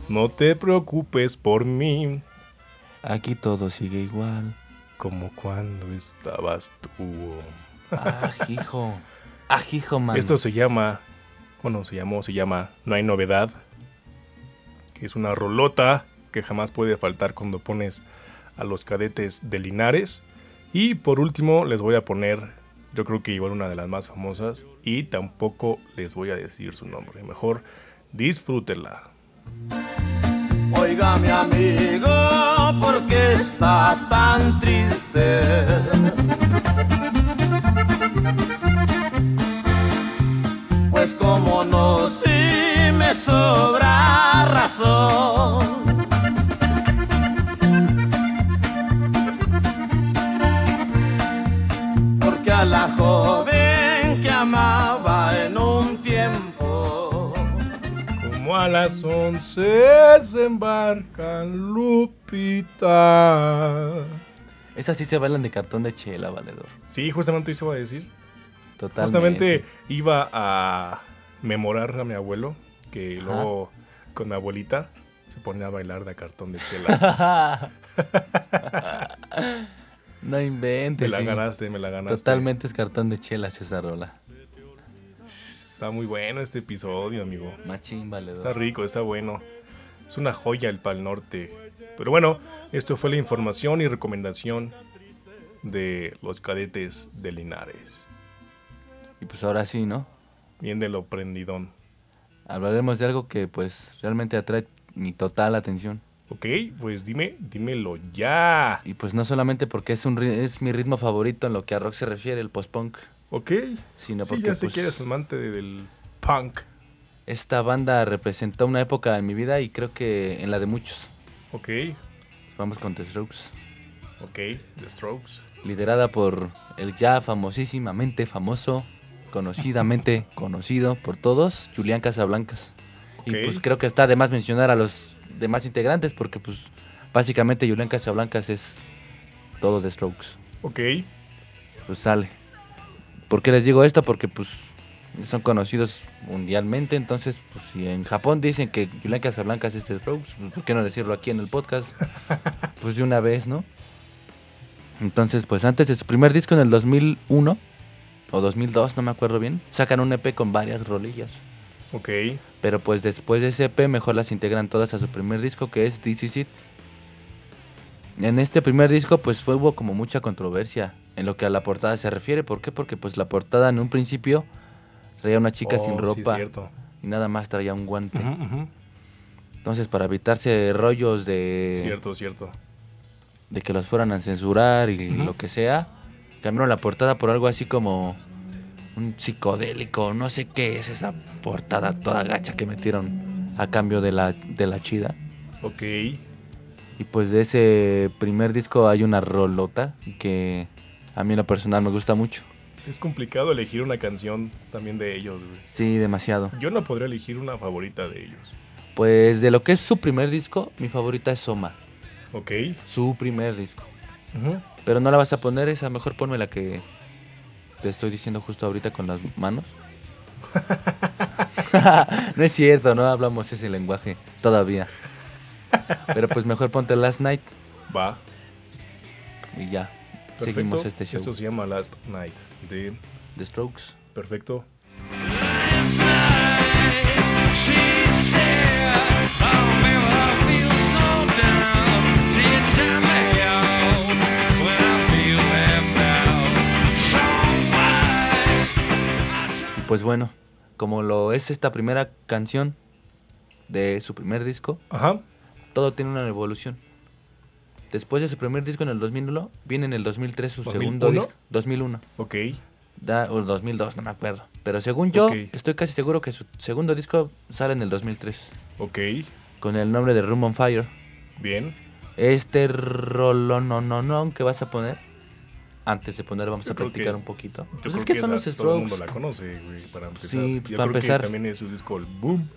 no te preocupes por mí. Aquí todo sigue igual. Como cuando estabas tú. Ajijo. Ajijo, man. Esto se llama, bueno, se llamó, se llama No hay novedad. Que es una rolota que jamás puede faltar cuando pones a los cadetes de Linares. Y por último les voy a poner, yo creo que igual una de las más famosas, y tampoco les voy a decir su nombre. Mejor disfrútenla. Oiga mi amigo, ¿por qué está tan triste? Razón. Porque a la joven que amaba en un tiempo Como a las 11 se embarcan Lupita. Esas sí se bailan de cartón de chela, valedor. Sí, justamente eso iba a decir. Totalmente. Justamente iba a memorar a mi abuelo, que luego con mi abuelita se ponía a bailar de cartón de chela. no me inventes. la sí. ganaste, me la ganaste. Totalmente es cartón de chelas esa rola. Está muy bueno este episodio, amigo. Machín, valedor. Está rico, está bueno. Es una joya el Pal Norte. Pero bueno, esto fue la información y recomendación de los cadetes de Linares. Y pues ahora sí, ¿no? Bien de lo prendidón. Hablaremos de algo que pues realmente atrae mi total atención. Ok, pues dime, dímelo ya. Y pues no solamente porque es un es mi ritmo favorito en lo que a rock se refiere, el post-punk, Ok. sino Sí, porque ya sé pues, que eres amante de- del punk. esta banda representó una época en mi vida y creo que en la de muchos. Ok, Vamos con The Strokes, ok, The Strokes. liderada por el ya famosísimamente famoso, conocidamente conocido por todos, Julián Casablancas. Y pues creo que está de más mencionar a los demás integrantes porque pues básicamente Julián Casablancas es todo The Strokes. Ok, pues sale. ¿Por qué les digo esto? Porque pues son conocidos mundialmente, entonces pues si en Japón dicen que Julián Casablancas es de Strokes, pues, ¿por qué no decirlo aquí en el podcast? pues de una vez, ¿no? Entonces pues antes de su primer disco en el 2001 o 2002, no me acuerdo bien, sacan un EP con varias rolillas. ok, Pero pues después de ese EP mejor las integran todas a su primer disco que es This Is It. En este primer disco pues fue, hubo como mucha controversia en lo que a la portada se refiere. ¿Por qué? Porque pues la portada en un principio traía una chica Oh, sin sí, ropa cierto. y nada más traía un guante. Entonces para evitarse rollos de, Cierto, cierto. de que los fueran a censurar y lo que sea, cambiaron la portada por algo así como un psicodélico, no sé qué es esa portada toda gacha que metieron a cambio de la, de la chida. Ok, Y pues de ese primer disco hay una rolota que a mí en lo personal me gusta mucho. es complicado elegir una canción también de ellos. güey. Sí, demasiado. Yo no podría elegir una favorita de ellos. Pues de lo que es su primer disco, mi favorita es Soma. Ok. Su primer disco. Pero no la vas a poner esa, mejor ponme la que te estoy diciendo justo ahorita con las manos. no es cierto, no hablamos ese lenguaje todavía. Pero pues mejor ponte Last Night Va. y ya. Perfecto. Seguimos este show. Esto se llama Last Night. De The Strokes. perfecto. Last night, pues bueno, como lo es esta primera canción de su primer disco, Ajá. todo tiene una evolución. Después de su primer disco en el 2001, viene en el 2003 su segundo ¿2001? disco. 2001. Ok. Da, o 2002, no me acuerdo. Pero según yo, estoy casi seguro que su segundo disco sale en el 2003. Ok. Con el nombre de Room on Fire. Bien. Este rolón que vas a poner. Antes de poner, vamos Yo a que practicar es- un poquito. Yo Pues creo es que son esa los Todo el mundo Strokes. la conoce, güey, para empezar. Sí, pues, Yo para creo empezar. Que también es su disco el Boom.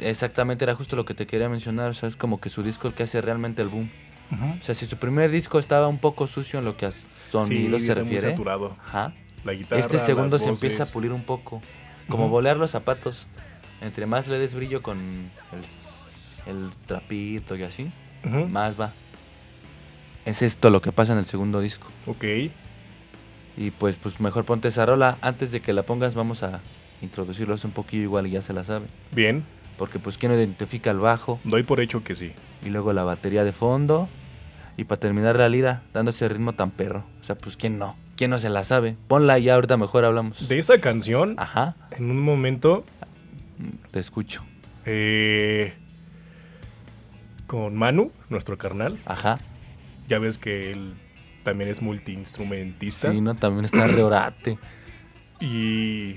Exactamente, era justo lo que te quería mencionar. O sea, es como que su disco el que hace realmente el boom. Ujú. O sea, si su primer disco estaba un poco sucio en lo que a sonido Sí, se está muy refiere. saturado. Ajá. La guitarra, Este segundo las se empieza a voces. pulir un poco. Como Ujú. bolear los zapatos. Entre más le des brillo con el, el trapito y así, Ujú. más va. Es esto lo que pasa en el segundo disco. Ok. Y pues, pues mejor ponte esa rola. Antes de que la pongas, vamos a introducirlos un poquillo igual y ya se la sabe. Bien. Porque pues quién identifica el bajo Doy por hecho que sí. y luego la batería de fondo. Y para terminar la lira, dando ese ritmo tan perro. O sea, pues ¿quién no? ¿Quién no se la sabe? Ponla y ya ahorita mejor hablamos. De esa canción, Ajá, en un momento, te escucho. eh, con Manu, nuestro carnal, Ajá. Ya ves que él también es multiinstrumentista Sí, no, también está reorate. y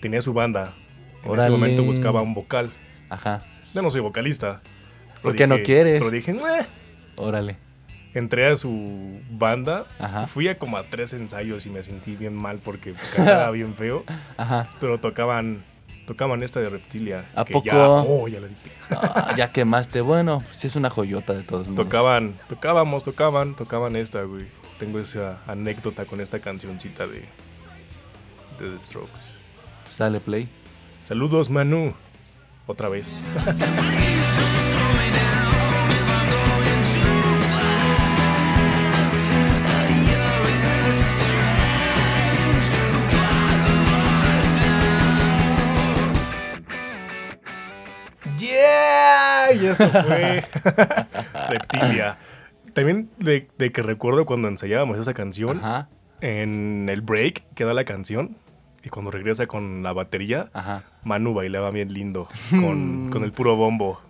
tenía su banda. En Órale. ese momento buscaba un vocal. Ajá, Yo no soy vocalista. ¿Por Pero qué no quieres? Pero dije, "Meh". órale. entré a su banda. Ajá. Fui a como a tres ensayos y me sentí bien mal porque pues, cantaba bien feo. Ajá. Pero tocaban tocaban esta de Reptilia. ¿A que poco? Ya, oh, ya la dije. Ah, ya quemaste. Bueno, pues es una joyota de todos modos. Tocaban, tocábamos, tocaban, tocaban esta, güey. Tengo esa anécdota con esta cancioncita de, de The Strokes. Pues dale play. Saludos, Manu. Otra vez. ¡Yeah! Y esto fue Reptilia. También de, de que recuerdo cuando ensayábamos esa canción, Ajá, en el break queda la canción y cuando regresa con la batería, ajá. Manu bailaba bien lindo con, con el puro bombo.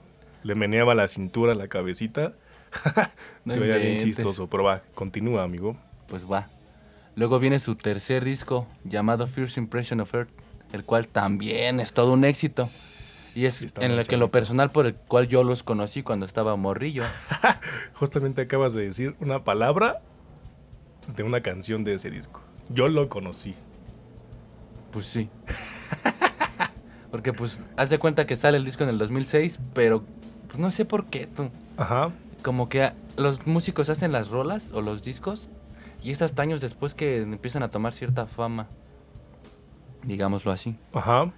Le meneaba la cintura, la cabecita. No Se veía bien chistoso, pero va, continúa, amigo. Pues va. Luego viene su tercer disco llamado First Impression of Earth, el cual también es todo un éxito. Y es en el que lo personal por el cual yo los conocí cuando estaba morrillo. Justamente acabas de decir una palabra de una canción de ese disco. Yo lo conocí. Pues sí. Porque pues haz de cuenta que sale el disco en el 2006, pero pues no sé por qué tú. Ajá. Como que los músicos hacen las rolas o los discos y es hasta años después que empiezan a tomar cierta fama. Digámoslo así. Ajá.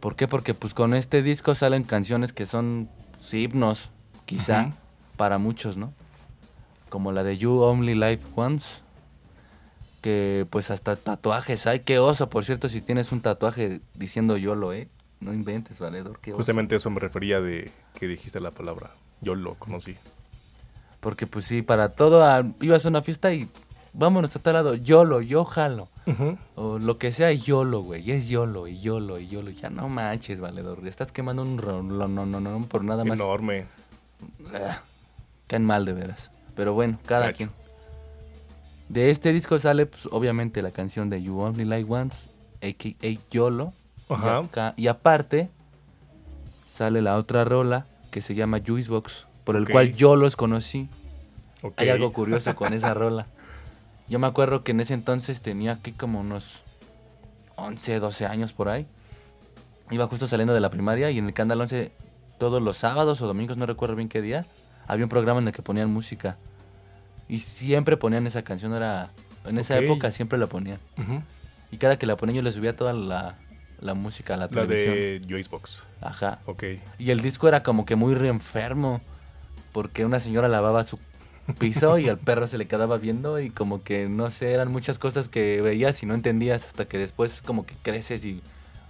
¿Por qué? Porque pues con este disco salen canciones que son pues, himnos, quizá, para muchos, ¿no? Como la de You Only Live Once. Que pues hasta tatuajes hay. Qué oso, por cierto, si tienes un tatuaje diciendo YOLO, ¿eh? No inventes, valedor, qué oso. Justamente eso me refería de que dijiste la palabra. Yo lo conocí. Porque pues sí, para todo, ah, ibas a una fiesta y vámonos a tal lado, YOLO, yo jalo. O lo que sea, YOLO, güey. Es YOLO, y YOLO, y YOLO. Ya no manches, valedor. Estás quemando un rolón, no, no, no, por nada más. Enorme. Ah, Caen mal de veras. Pero bueno, cada quien. De este disco sale, pues, obviamente, la canción de You Only Like Once, a.k.a. YOLO. Y, Ajá. acá- y aparte, sale la otra rola que se llama Juicebox, por el cual yo los conocí. Ok. Hay algo curioso con esa rola. Yo me acuerdo que en ese entonces tenía aquí como unos 11, 12 años por ahí. Iba justo saliendo de la primaria y en el Canal 11 todos los sábados o domingos, no recuerdo bien qué día, había un programa en el que ponían música. Y siempre ponían esa canción, era en esa época siempre la ponían. Y cada que la ponían yo le subía toda la, la música a la, La televisión. de Joycebox. Ajá. Ok. Y el disco era como que muy reenfermo. Porque una señora lavaba su piso y al perro se le quedaba viendo. Y como que, no sé, eran muchas cosas que veías y no entendías hasta que después como que creces y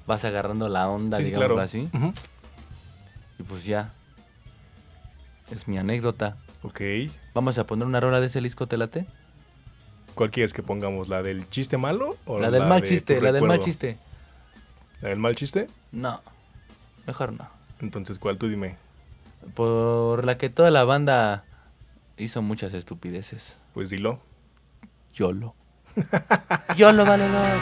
vas agarrando la onda, Sí, claro. así. Y pues ya. Es mi anécdota. Ok. Vamos a poner una rola de ese disco, ¿te? ¿Cuál quieres que pongamos? ¿La del chiste malo? O La del mal de chiste, la del mal chiste. ¿La del mal chiste? No, mejor no. Entonces, ¿cuál tú dime? Por la que toda la banda hizo muchas estupideces. Pues dilo. YOLO. YOLO, valedor.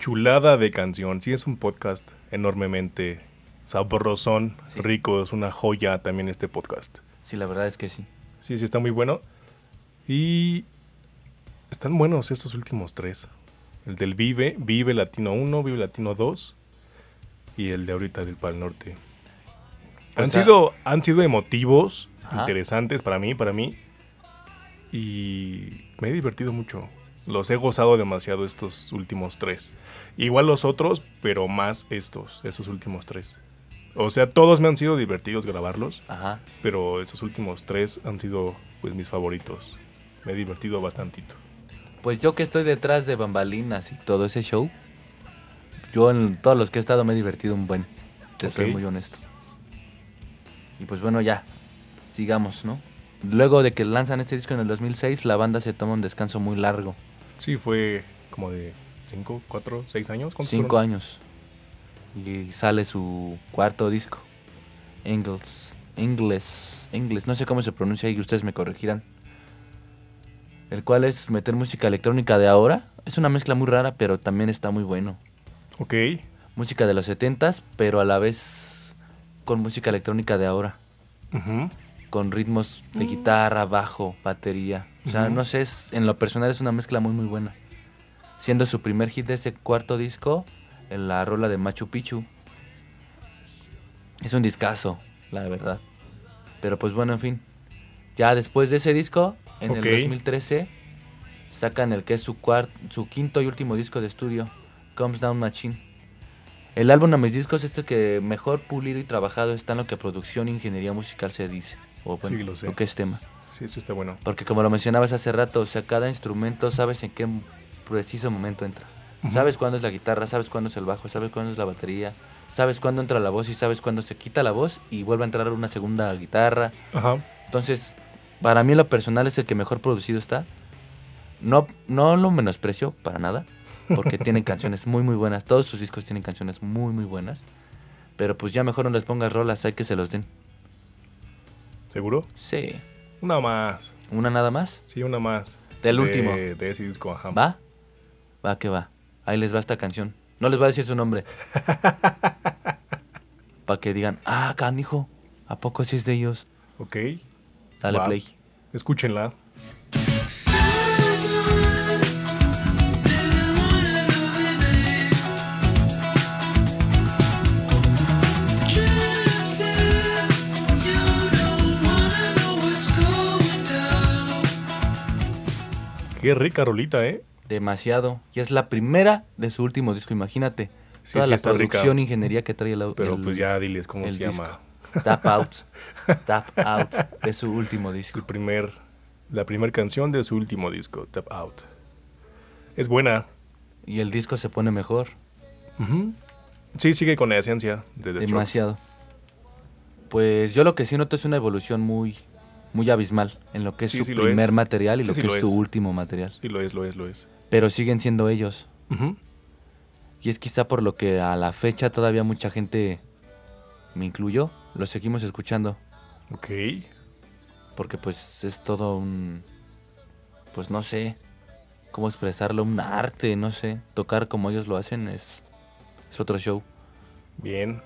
Chulada de canción. Sí, es un podcast enormemente sabrosón, Sí. rico. Es una joya también este podcast. Sí, la verdad es que sí. Sí, sí, está muy bueno. Y están buenos estos últimos tres. El del Vive, Vive Latino 1, Vive Latino 2 y el de ahorita del Pal Norte. O han, sea- sido, han sido emotivos, Ajá. interesantes para mí, para mí. Y me he divertido mucho. Los he gozado demasiado estos últimos tres. Igual los otros, pero más estos, esos últimos tres. O sea, todos me han sido divertidos grabarlos. Ajá. Pero estos últimos tres han sido pues mis favoritos. Me he divertido bastantito. Pues yo que estoy detrás de bambalinas y todo ese show, yo en todos los que he estado me he divertido un buen. Te soy muy honesto. Y pues bueno, ya, sigamos, ¿no? Luego de que lanzan este disco en el 2006, la banda se toma un descanso muy largo. Sí, fue como de 5, 4, 6 años. ¿Cuántos Cinco fueron? años. Y sale su cuarto disco. Ingles. Ingles. Ingles. No sé cómo se pronuncia y ustedes me corregirán. El cual es meter música electrónica de ahora. Es una mezcla muy rara, pero también está muy bueno. Ok. Música de los 70s, pero a la vez con música electrónica de ahora. Con ritmos de guitarra, bajo, batería. O sea, no sé, es- en lo personal es una mezcla muy muy buena. Siendo su primer hit de ese cuarto disco, en la rola de Machu Picchu. Es un discazo, la verdad. Pero pues bueno, en fin. Ya después de ese disco, en el 2013, sacan el que es su, su quinto y último disco de estudio, Comes Down Machine. El álbum a mis discos es el que mejor pulido y trabajado está en lo que producción e ingeniería musical se dice. O bueno, Sí, lo sé. lo que es tema. Sí, eso está bueno. Porque como lo mencionabas hace rato, o sea, cada instrumento sabes en qué preciso momento entra. Sabes cuándo es la guitarra, sabes cuándo es el bajo, sabes cuándo es la batería, sabes cuándo entra la voz y sabes cuándo se quita la voz y vuelve a entrar una segunda guitarra. Ajá. Entonces, para mí lo personal es el que mejor producido está. No, no lo menosprecio para nada, porque tienen canciones muy muy buenas. Todos sus discos tienen canciones muy muy buenas. Pero pues ya mejor no les pongas rolas, hay que se los den. ¿Seguro? Sí. Una más. ¿Una nada más? Sí, una más. Del De- último. De ese disco, ajá. ¿Va? Va que va. Ahí les va esta canción. No les voy a decir su nombre. Para que digan, ah, canijo, ¿a poco sí es de ellos? Ok. Dale Va. play. Escúchenla. Qué rica rolita, ¿eh? Demasiado. Y es la primera de su último disco, imagínate. Sí, Toda sí la rica. producción e ingeniería que trae el Pero el- pues ya diles cómo el se disco. llama. Tap Out. Tap Out de su último disco. El primer, la primera canción de su último disco, Tap Out. Es buena. Y el disco se pone mejor. Sí, sigue con la esencia de The Strokes. Demasiado. Pues yo lo que sí noto es una evolución muy, muy abismal en lo que es Sí, su sí primer es. material y Sí, lo que lo es su es. último material. Sí, lo es, lo es, lo es. Pero siguen siendo ellos. Y es quizá por lo que a la fecha todavía mucha gente, me incluyo, lo seguimos escuchando. Ok. Porque pues es todo un... Pues no sé cómo expresarlo, un arte, no sé. Tocar como ellos lo hacen es, es otro show. Bien.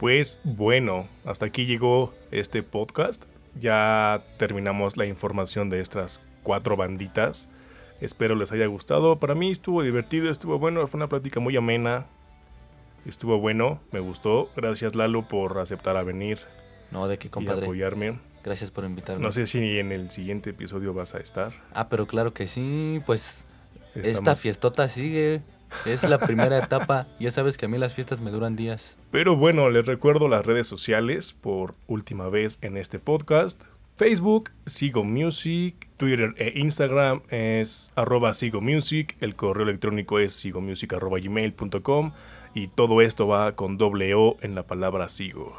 Pues bueno, hasta aquí llegó este podcast. Ya terminamos la información de estas cuatro banditas. Espero les haya gustado. Para mí estuvo divertido, estuvo bueno. Fue una plática muy amena. Estuvo bueno, me gustó. Gracias Lalo por aceptar a venir No, de qué y compadre. apoyarme. Gracias por invitarme. No sé si en el siguiente episodio vas a estar. Ah, pero claro que sí, pues esta fiestota sigue. Es la primera etapa. Ya sabes que a mí las fiestas me duran días. Pero bueno, les recuerdo las redes sociales por última vez en este podcast. Facebook, Sigo Music, Twitter e Instagram es arroba Sigo Music, el correo electrónico es sigomusic arroba gmail.com y todo esto va con doble O en la palabra Sigo.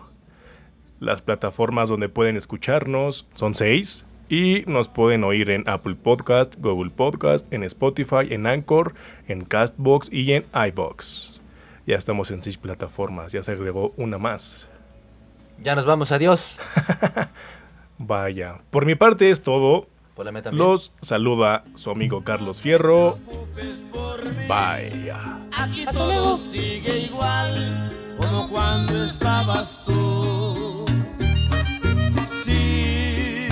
Las plataformas donde pueden escucharnos son seis y nos pueden oír en Apple Podcast, Google Podcast, en Spotify, en Anchor, en Castbox y en iBox. Ya estamos en seis plataformas, ya se agregó una más. Ya nos vamos, adiós. Vaya, por mi parte es todo. Por la meta también. Los saluda su amigo Carlos Fierro. Vaya. Aquí todo sigue igual como cuando estabas tú. Sí,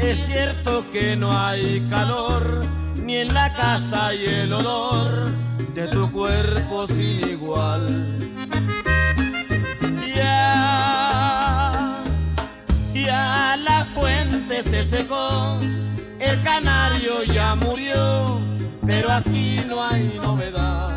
es cierto que no hay calor, ni en la casa y el olor de tu cuerpo sin igual. Ya la fuente se secó, el canario ya murió, pero aquí no hay novedad.